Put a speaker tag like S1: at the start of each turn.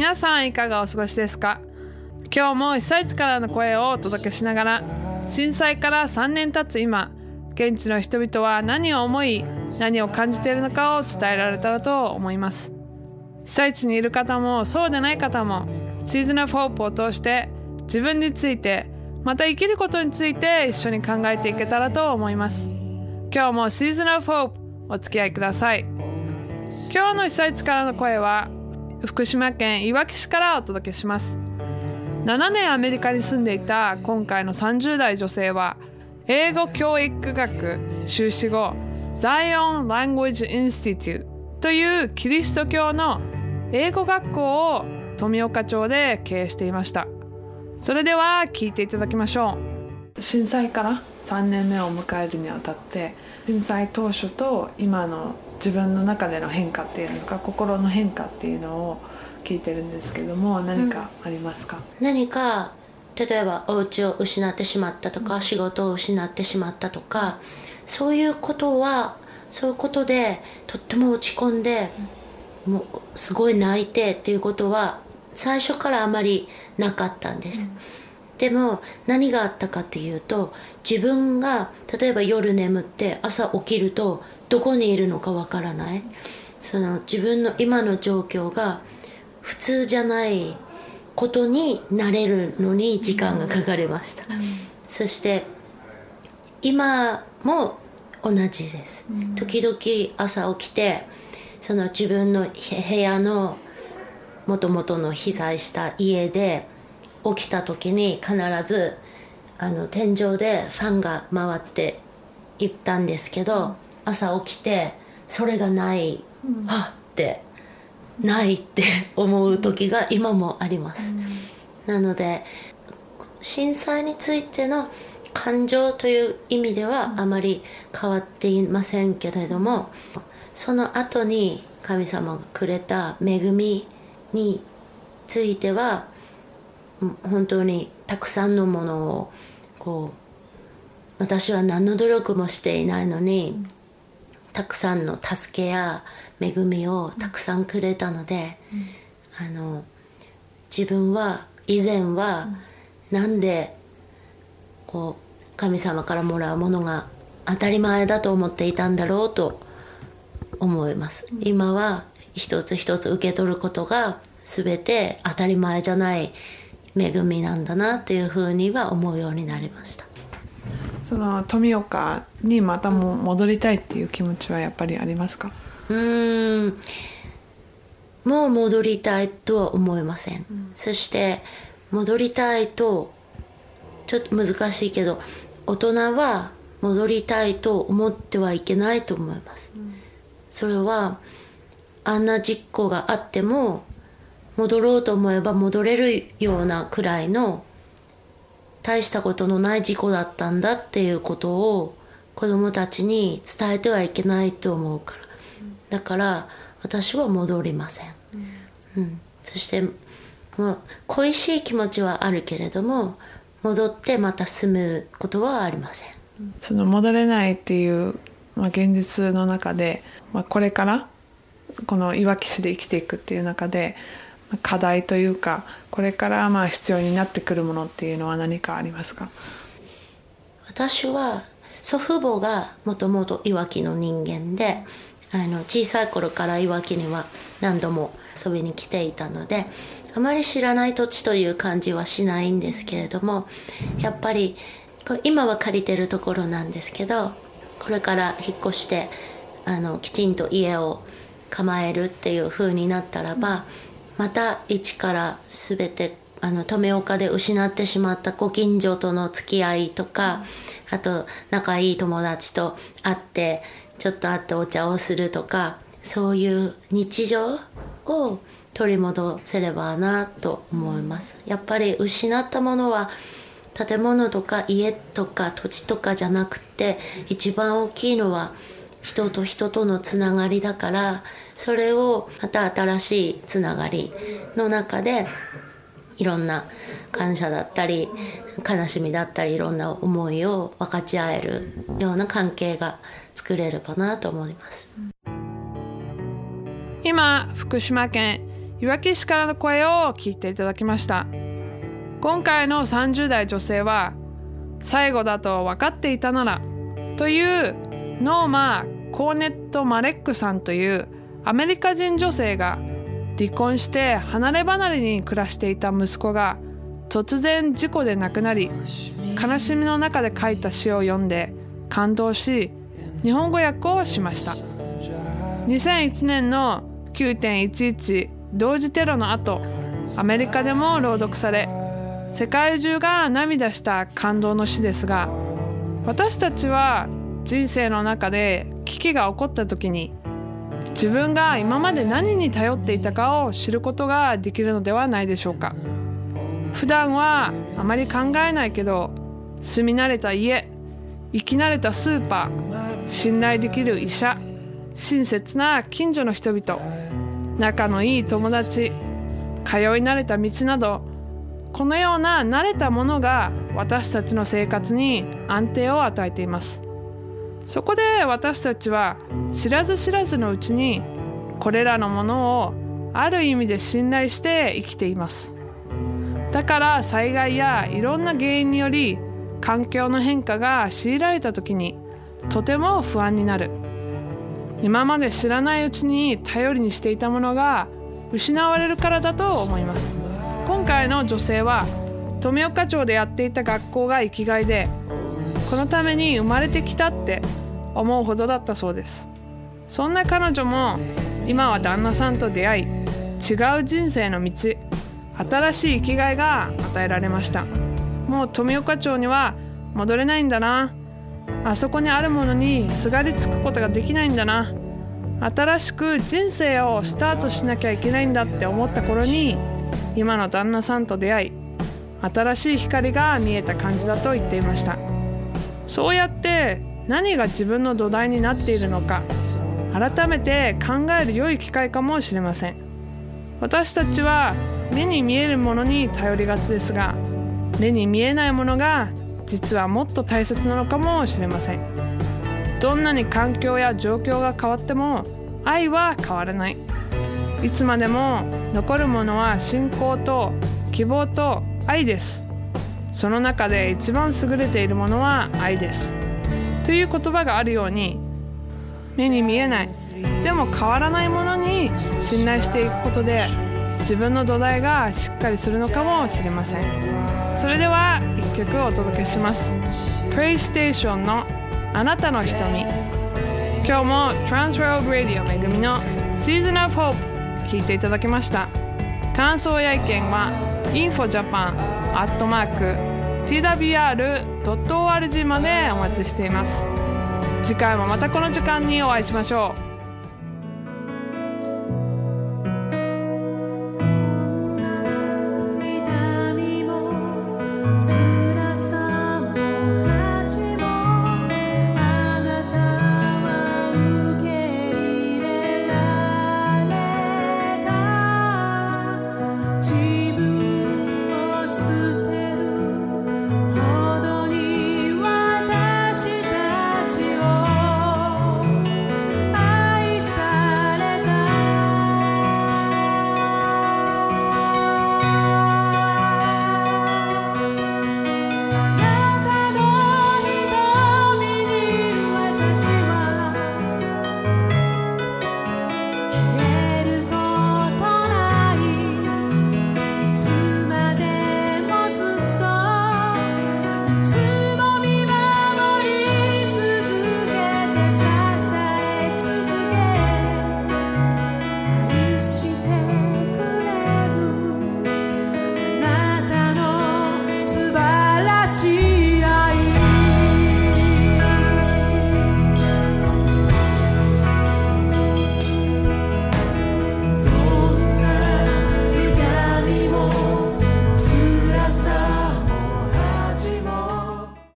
S1: 皆さんいかがお過ごしですか？今日も被災地からの声をお届けしながら震災から3年経つ今現地の人々は何を思い何を感じているのかを伝えられたらと思います。被災地にいる方もそうでない方もシーズンオフホープを通して自分についてまた生きることについて一緒に考えていけたらと思います。今日もシーズンオフホープお付き合いください。今日の被災地からの声は福島県いわき市からお届けします。7年アメリカに住んでいた今回の30代女性は英語教育学修士後 Zion Language Institute というキリスト教の英語学校を富岡町で経営していました。それでは聞いていただきましょう。震災から3年目を迎えるにあたって震災当初と今の自分の中での変化っていうのか心の変化っていうのを聞いてるんですけども何かありますか、
S2: うん、何か例えばお家を失ってしまったとか、うん、仕事を失ってしまったとかそういうことはそういうことでとっても落ち込んで、うん、もうすごい泣いてっていうことは最初からあまりなかったんです。でも何があったかっていうと自分が例えば夜眠って朝起きるとどこにいるのかわからない。その自分の今の状況が普通じゃないことになれるのに時間がかかりました、うん、そして今も同じです、うん、時々朝起きてその自分の部屋のもともとの被災した家で起きた時に必ずあの天井でファンが回っていったんですけど、朝起きてそれがない、うん、はってないって 思う時が今もあります、うん、なので震災についての感情という意味ではあまり変わっていませんけれどもその後に神様がくれた恵みについては本当にたくさんのものをこう私は何の努力もしていないのに、たくさんの助けや恵みをたくさんくれたので、うん、あの自分は以前はなんでこう神様からもらうものが当たり前だと思っていたんだろうと思います。うん、今は一つ一つ受け取ることが全て当たり前じゃない恵みなんだなっていうふうには思うようになりました。
S1: その富岡にまたも戻りたいっていう気持ちはやっぱりありますか？
S2: うん。もう戻りたいとは思いません、うん、そして戻りたいとちょっと難しいけど大人は戻りたいと思ってはいけないと思います、うん、それはあんな実行があっても戻ろうと思えば戻れるようなくらいの大したことのない事故だったんだっていうことを子供たちに伝えてはいけないと思うから、だから私は戻りません、うん、そしてもう恋しい気持ちはあるけれども戻ってまた住むことはありません。
S1: その戻れないっていう、まあ、現実の中で、まあ、これからこのいわき市で生きていくっていう中で課題というかこれからまあ必要になってくるものっていうのは何かありますか？
S2: 私は祖父母がもともといわきの人間であの小さい頃からいわきには何度も遊びに来ていたのであまり知らない土地という感じはしないんですけれどもやっぱり今は借りてるところなんですけどこれから引っ越してあのきちんと家を構えるっていう風になったらば、また一から全てあの富岡で失ってしまったご近所との付き合いとか、あと仲いい友達と会ってちょっと会ってお茶をするとかそういう日常を取り戻せればなと思います。やっぱり失ったものは建物とか家とか土地とかじゃなくて一番大きいのは人と人とのつながりだからそれをまた新しいつながりの中でいろんな感謝だったり悲しみだったりいろんな思いを分かち合えるような関係が作れればなと思います。
S1: 今福島県いわき市からの声を聞いていただきました。今回の30代女性は最後だと分かっていたならというノーマー・コーネット・マレックさんというアメリカ人女性が離婚して離れ離れに暮らしていた息子が突然事故で亡くなり悲しみの中で書いた詩を読んで感動し日本語訳をしました。2001年の9.11同時テロの後アメリカでも朗読され世界中が涙した感動の詩ですが私たちは人生の中で危機が起こった時に自分が今まで何に頼っていたかを知ることができるのではないでしょうか。普段はあまり考えないけど住み慣れた家生き慣れたスーパー信頼できる医者親切な近所の人々仲のいい友達通い慣れた道などこのような慣れたものが私たちの生活に安定を与えています。そこで私たちは知らず知らずのうちにこれらのものをある意味で信頼して生きています。だから災害やいろんな原因により環境の変化が強いられた時にとても不安になる。今まで知らないうちに頼りにしていたものが失われるからだと思います。今回の女性は富岡町でやっていた学校が生きがいでこのために生まれてきたって思うほどだったそうです。そんな彼女も今は旦那さんと出会い違う人生の道新しい生きがいが与えられました。もう富岡町には戻れないんだな。あそこにあるものにすがりつくことができないんだな。新しく人生をスタートしなきゃいけないんだって思った頃に今の旦那さんと出会い新しい光が見えた感じだと言っていました。そうやって何が自分の土台になっているのか改めて考える良い機会かもしれません。私たちは目に見えるものに頼りがちですが目に見えないものが実はもっと大切なのかもしれません。どんなに環境や状況が変わっても愛は変わらない。いつまでも残るものは信仰と希望と愛です。その中で一番優れているものは愛です。という言葉があるように目に見えない。でも変わらないものに信頼していくことで自分の土台がしっかりするのかもしれません。それでは1曲お届けします。PlayStation のあなたの瞳。今日も Transworld Radio めぐみの Season of Hope 聞いていただきました。感想や意見は infojapan@ twr.org までお待ちしています。次回もまたこの時間にお会いしましょう。